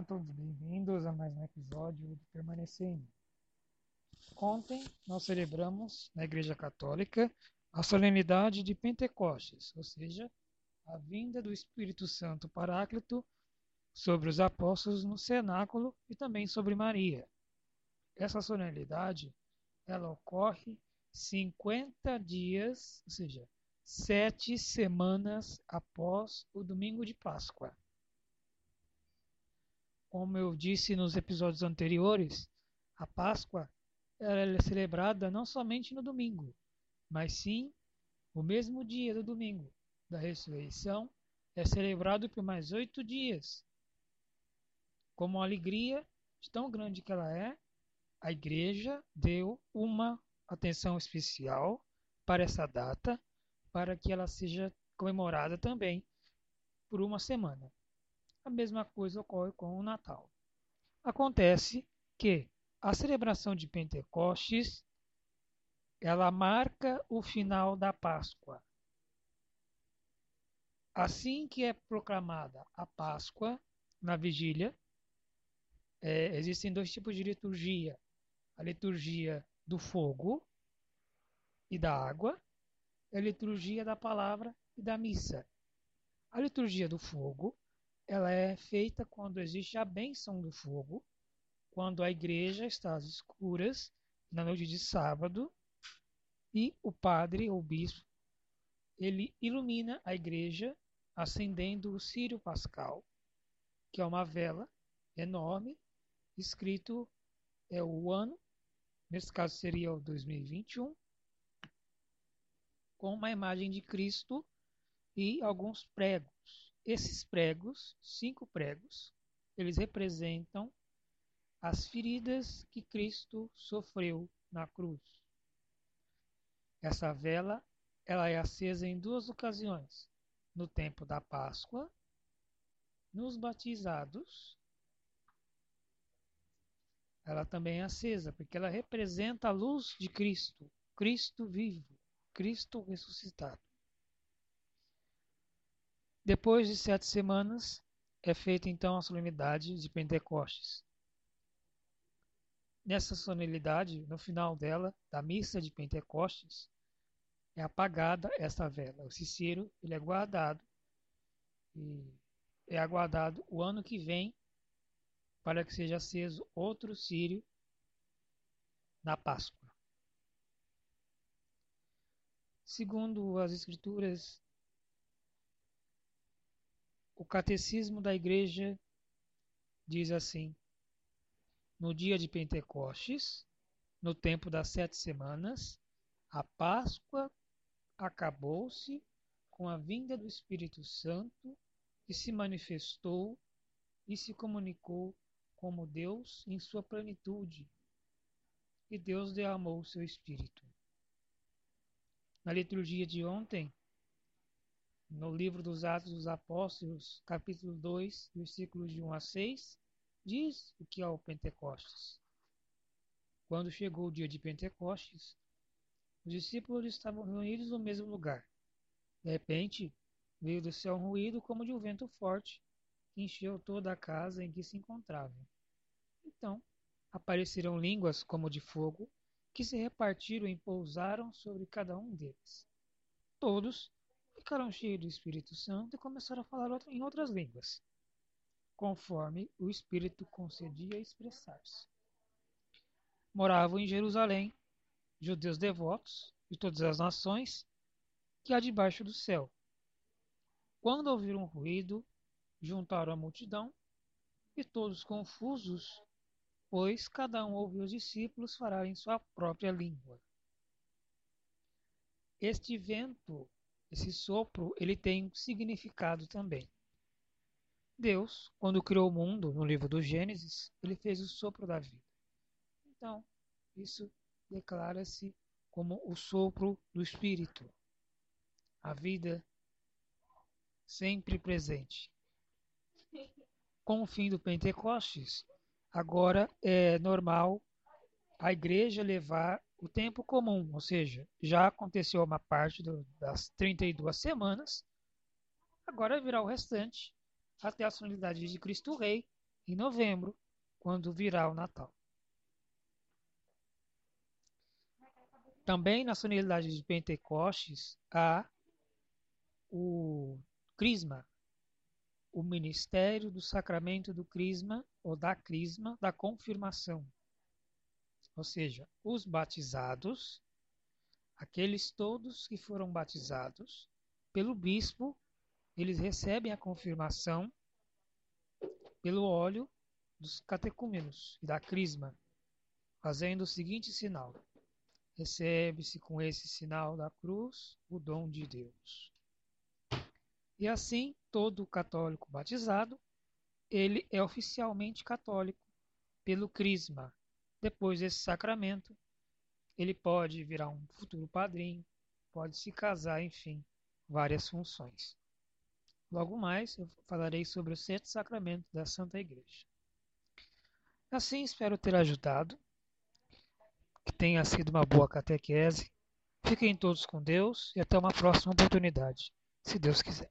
Sejam todos bem-vindos a mais um episódio do Permanecendo. Ontem nós celebramos na Igreja Católica a solenidade de Pentecostes, ou seja, a vinda do Espírito Santo Paráclito sobre os apóstolos no cenáculo e também sobre Maria. Essa solenidade ela ocorre 50 dias, ou seja, sete semanas após o domingo de Páscoa. Como eu disse nos episódios anteriores, a Páscoa é celebrada não somente no domingo, mas sim o mesmo dia do domingo da ressurreição é celebrado por mais oito dias. Como a alegria tão grande que ela é, a igreja deu uma atenção especial para essa data, para que ela seja comemorada também por uma semana. A mesma coisa ocorre com o Natal. Acontece que a celebração de Pentecostes ela marca o final da Páscoa. Assim que é proclamada a Páscoa na vigília, é, existem dois tipos de liturgia: a liturgia do fogo e da água, e a liturgia da palavra e da missa. A liturgia do fogo ela é feita quando existe a bênção do fogo, quando a igreja está às escuras na noite de sábado e o padre ou bispo ele ilumina a igreja acendendo o círio pascal, que é uma vela enorme, escrito é o ano, nesse caso seria o 2021, com uma imagem de Cristo e alguns pregos. Esses pregos, cinco pregos, eles representam as feridas que Cristo sofreu na cruz. Essa vela ela é acesa em duas ocasiões: no tempo da Páscoa, nos batizados. Ela também é acesa porque ela representa a luz de Cristo, Cristo vivo, Cristo ressuscitado. Depois de sete semanas, é feita então a solenidade de Pentecostes. Nessa solenidade, no final dela, da missa de Pentecostes, é apagada essa vela. O Cicero ele é guardado e é aguardado o ano que vem para que seja aceso outro círio na Páscoa. Segundo as Escrituras, o Catecismo da Igreja diz assim: No dia de Pentecostes, no tempo das sete semanas, a Páscoa acabou-se com a vinda do Espírito Santo que se manifestou e se comunicou como Deus em sua plenitude. E Deus derramou o seu Espírito. Na liturgia de ontem, no livro dos Atos dos Apóstolos, capítulo 2, versículos de 1 a 6, diz o que é o Pentecostes. Quando chegou o dia de Pentecostes, os discípulos estavam reunidos no mesmo lugar. De repente, veio do céu um ruído como de um vento forte, que encheu toda a casa em que se encontravam. Então, apareceram línguas como de fogo, que se repartiram e pousaram sobre cada um deles. Todos ficaram cheios do Espírito Santo e começaram a falar em outras línguas, conforme o Espírito concedia expressar-se. Moravam em Jerusalém judeus devotos de todas as nações que há debaixo do céu. Quando ouviram um ruído, juntaram a multidão e todos confusos, pois cada um ouviu os discípulos falar em sua própria língua. Este vento, esse sopro, ele tem um significado também. Deus, quando criou o mundo, no livro do Gênesis, ele fez o sopro da vida. Então, isso declara-se como o sopro do Espírito, a vida sempre presente. Com o fim do Pentecostes, agora é normal a igreja levar o tempo comum, ou seja, já aconteceu uma parte do, das 32 semanas, agora virá o restante até a solenidade de Cristo Rei em novembro, quando virá o Natal. Também na solenidade de Pentecostes há o Crisma, o ministério do sacramento do Crisma ou da Crisma da confirmação. Ou seja, os batizados, aqueles todos que foram batizados pelo bispo, eles recebem a confirmação pelo óleo dos catecúmenos e da crisma, fazendo o seguinte sinal: recebe-se com esse sinal da cruz o dom de Deus. E assim, todo católico batizado, ele é oficialmente católico pelo crisma. Depois desse sacramento, ele pode virar um futuro padrinho, pode se casar, enfim, várias funções. Logo mais, eu falarei sobre os sete sacramentos da Santa Igreja. Assim, espero ter ajudado, que tenha sido uma boa catequese. Fiquem todos com Deus e até uma próxima oportunidade, se Deus quiser.